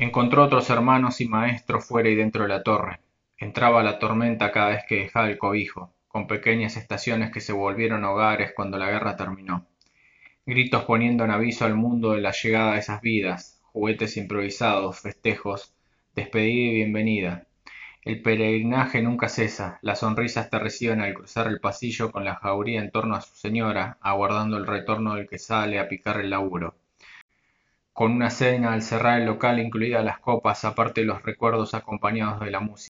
encontró otros hermanos y maestros fuera y dentro de la torre. Entraba la tormenta cada vez que dejaba el cobijo con pequeñas estaciones que se volvieron hogares cuando la guerra terminó. Gritos poniendo en aviso al mundo de la llegada de esas vidas juguetes improvisados festejos despedida y bienvenida. El peregrinaje nunca cesa. Las sonrisas te reciben al cruzar el pasillo con la jauría en torno a su señora aguardando el retorno del que sale a picar el laburo con una cena al cerrar el local incluidas las copas aparte de los recuerdos acompañados de la música